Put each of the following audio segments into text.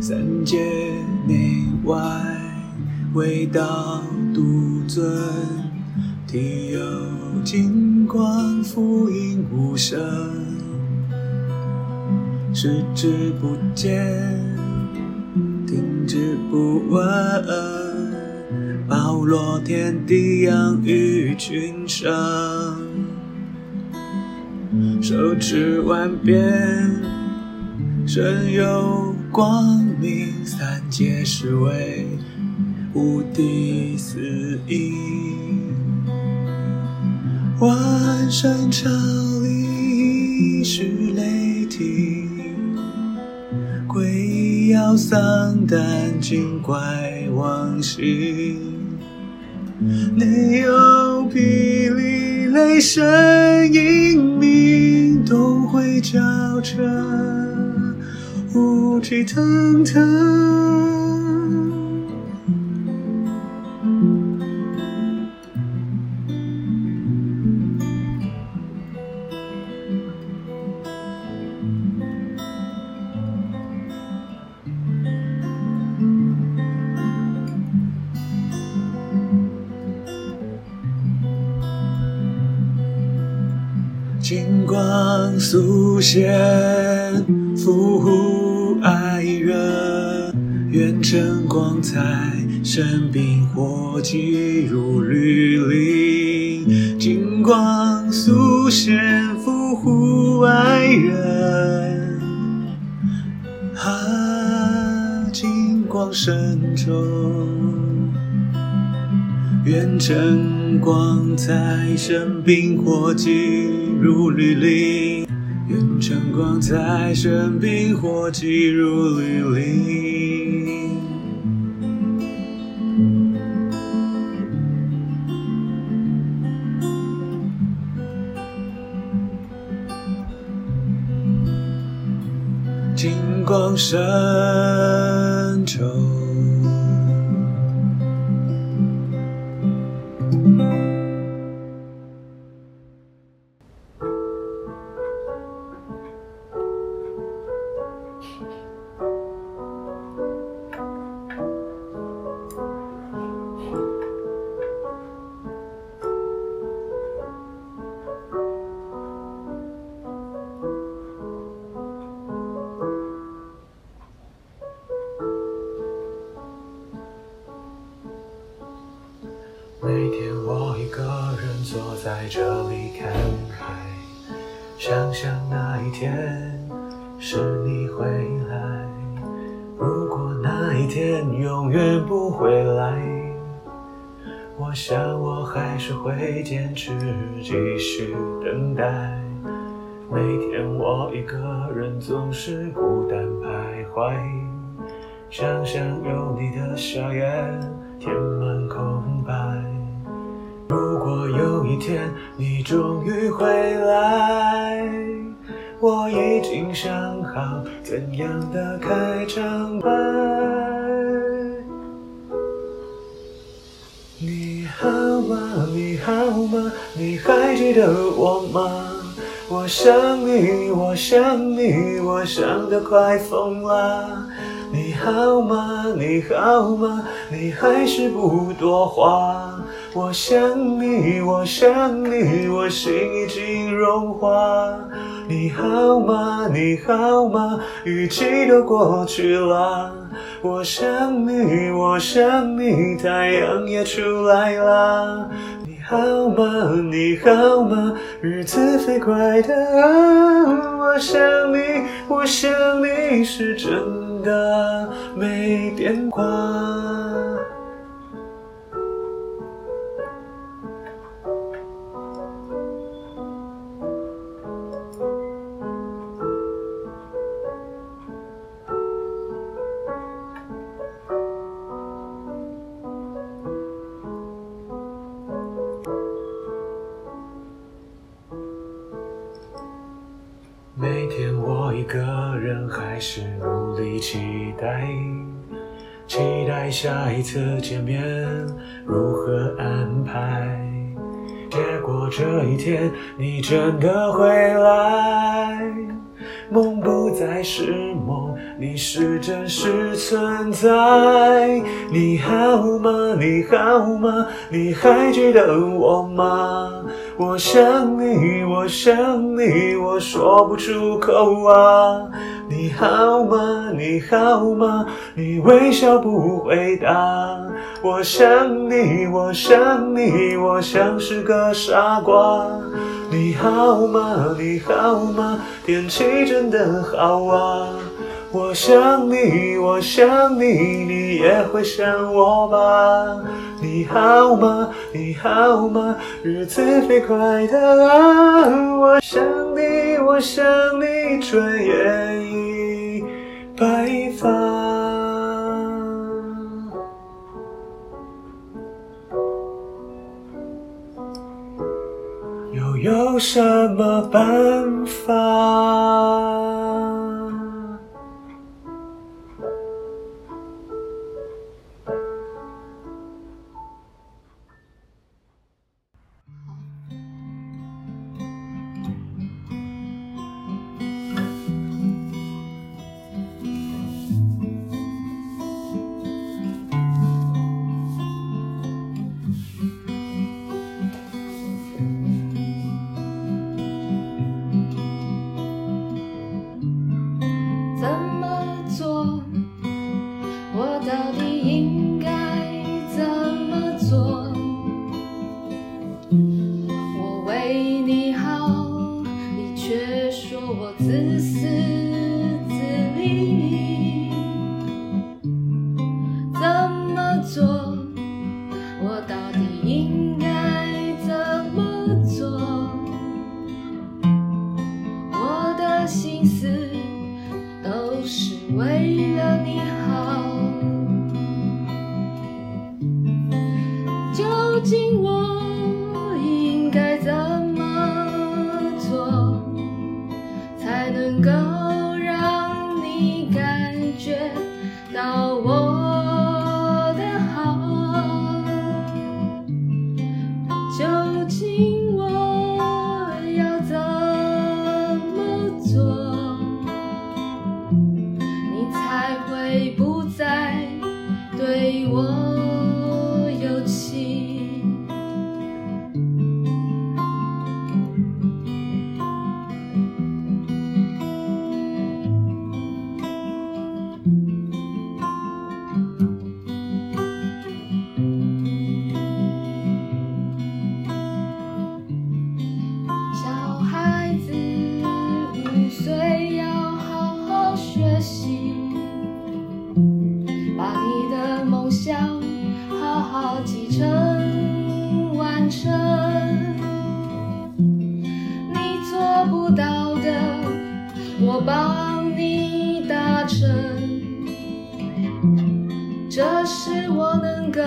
三界内外，唯道独尊。体有金光，福音无声，视之不见。停止不闻，包罗天地，养育群生，手持万变，身有光明，三界是为无敌四意，万山朝礼是雷霆。鬼妖丧胆，精怪妄行，内有霹雳雷声隐鸣，东会交彻，雾气腾腾。金光素现，复护爱人，愿晨光彩，生冰火急如律令。金光素现，复护爱人，啊，金光深重。愿晨光彩，生冰火急如律令。愿晨光彩，生冰火急如律令。深重。远不回来，我想我还是会坚持继续等待。每天我一个人总是孤单徘徊，想想有你的笑颜填满空白。如果有一天你终于回来，我已经想好怎样的开场白。你好吗？你还记得我吗？我想你，我想你，我想得快疯了。你好吗？你好吗？你还是不多话。我想你，我想你，我心已经融化。你好吗？你好吗？雨季都过去了。我想你，我想你，太阳也出来了。你好吗？你好吗？日子飞快的啊，我想你，我想你是真的没变卦。个人还是努力期待，期待下一次见面如何安排。结果这一天你真的回来，梦不再是梦，你是真实存在。你好吗？你好吗？你还记得我吗？我想你，我想你，我说不出口啊。你好吗？你好吗？你微笑不回答。我想你，我想你，我像是个傻瓜。你好吗？你好吗？天气真的好啊。我想你，我想你，你也会想我吧？你好吗？你好吗？日子飞快的啊！我想你，我想你，转眼已白发。又有什么办法？这是我能够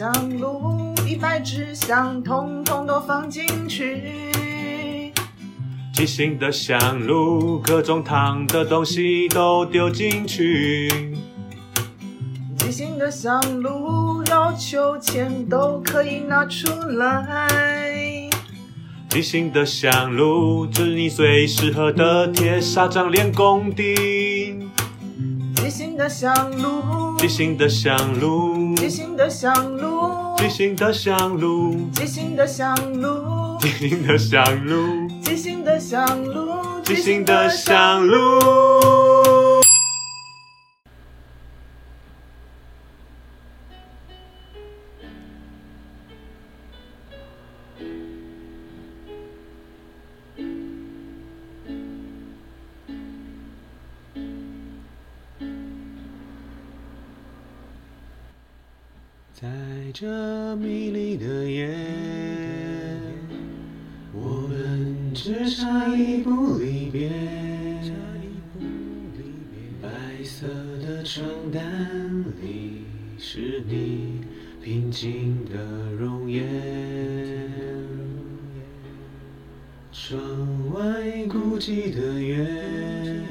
香炉，一百支香，统统都放进去。即兴的香炉，各种烫的东西都丢进去。即兴的香炉，要求钱都可以拿出来。即兴的香炉，是你最适合的铁砂掌练功底。的香炉，即兴的香炉，即兴的香炉，即兴的香炉，即兴的香炉，即兴的香炉，即兴的香炉，即兴的香炉。这迷离的夜，我们只差一步离别。白色的床单里是你平静的容颜，窗外孤寂的月，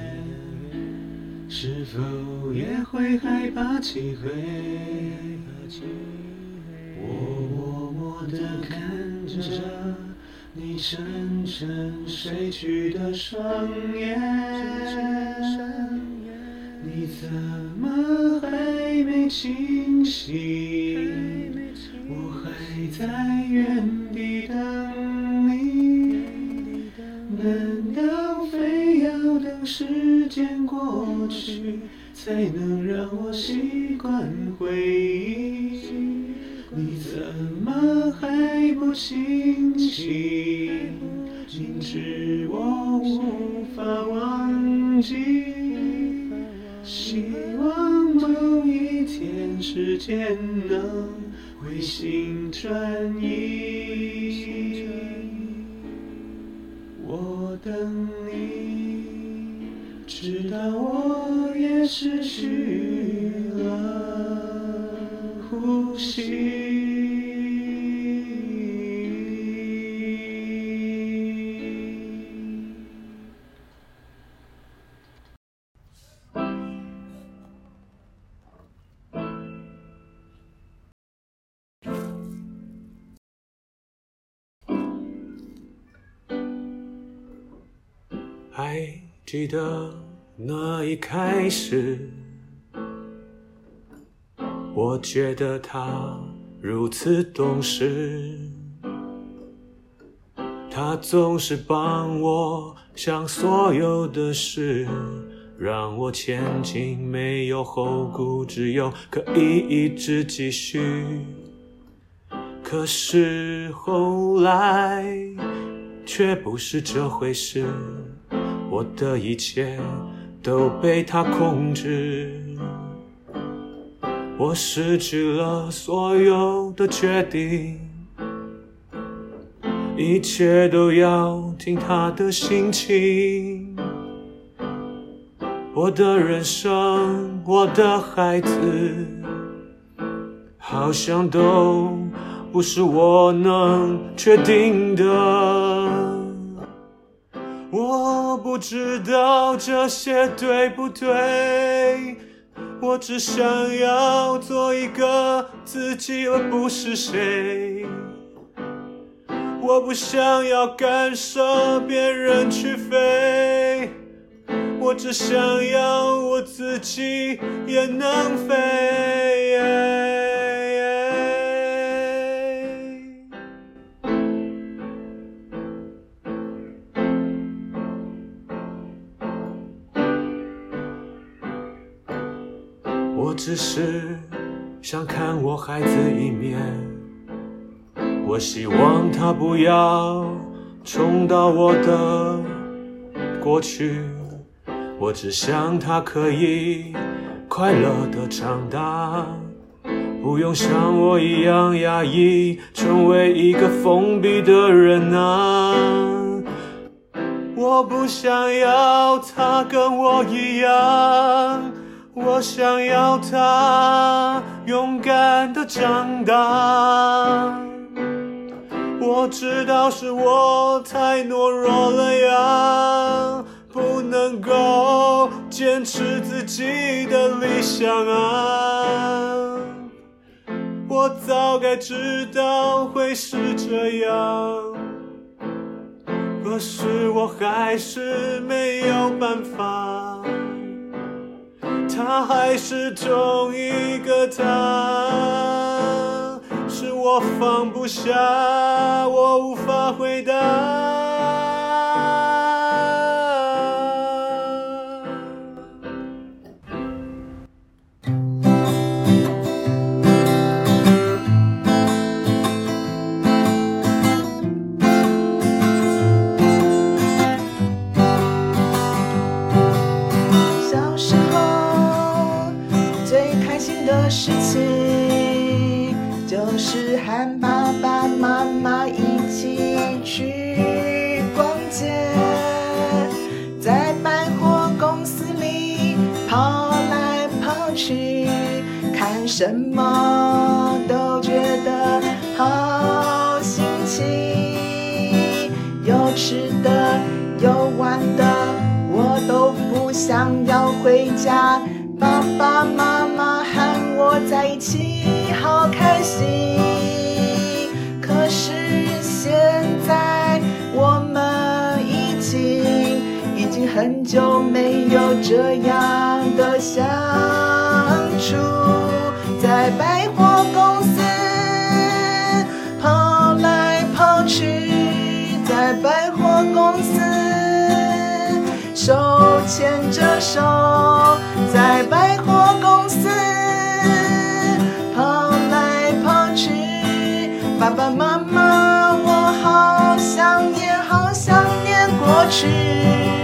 是否也会害怕漆黑？我默默地看着你沉沉睡去的双眼，你怎么还没清醒？我还在原地等你，难道非要等时间过去，才能让我习惯回忆？你怎么还不清醒？明知我无法忘记，希望某一天时间能回心转意。我等你，直到我也失去呼吸。还记得那一开始，我觉得他如此懂事，他总是帮我想所有的事，让我前进没有后顾之忧，可以一直继续。可是后来却不是这回事，我的一切都被他控制，我失去了所有的决定，一切都要听他的心情。我的人生，我的孩子，好像都不是我能决定的。我不知道这些对不对，我只想要做一个自己，而不是谁。我不想要干涉别人去飞，我只想要我自己也能飞。只是想看我孩子一面。我希望他不要重蹈我的过去，我只想他可以快乐的长大，不用像我一样压抑，成为一个封闭的人啊。我不想要他跟我一样，我想要他勇敢的长大。我知道是我太懦弱了呀，不能够坚持自己的理想啊。我早该知道会是这样。可是我还是没有办法，他还是同一个他，是我放不下，我无法回答。吃的有玩的，我都不想要回家。爸爸妈妈和我在一起好开心，可是现在我们已经已经很久没有这样的相处。手牵着手，在百货公司跑来跑去，爸爸妈妈，我好想念，好想念过去。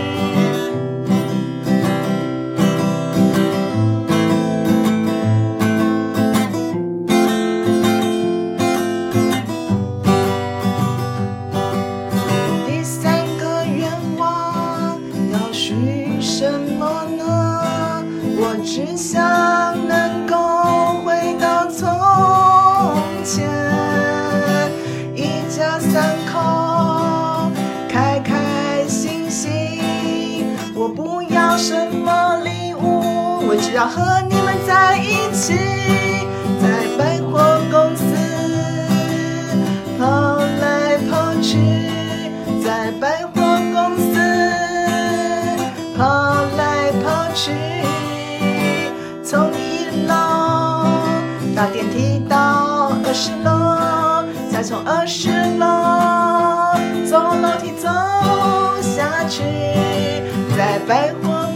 要和你们在一起，在百货公司跑来跑去，在百货公司跑来跑去，从一楼搭电梯到二十楼，再从二十楼走楼梯走下去，在百货。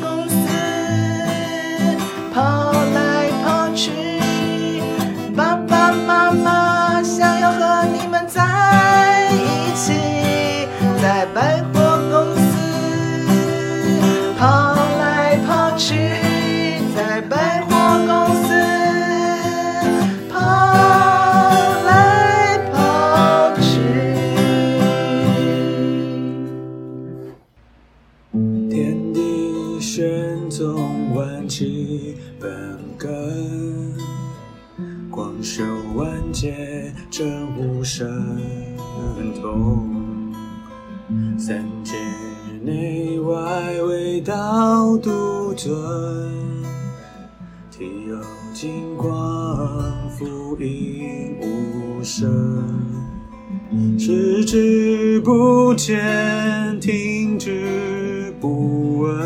视之不见，听之不闻，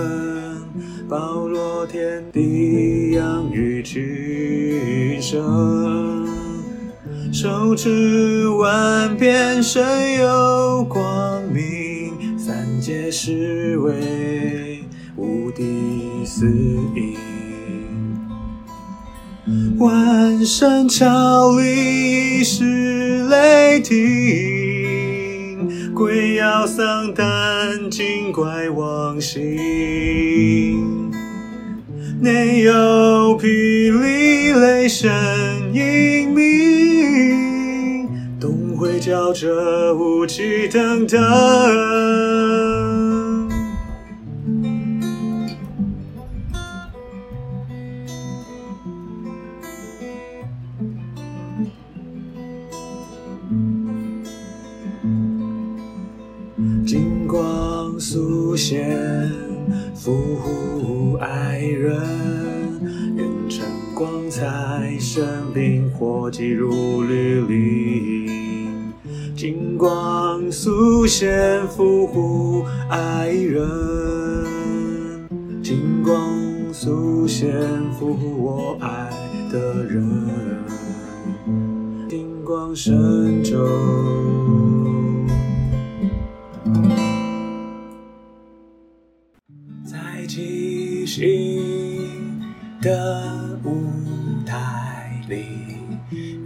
包罗天地，养育群生。手持万变，身有光明，三界是为无敌四应。万山朝礼是雷霆，鬼摇丧胆惊怪亡心。内有霹雳雷声隐鸣，东会叫着武器等等。光素现，扶护爱人，愿晨光彩，生病火急如律令。金光素现，扶护爱人，金光素现，扶护我爱的人，金光神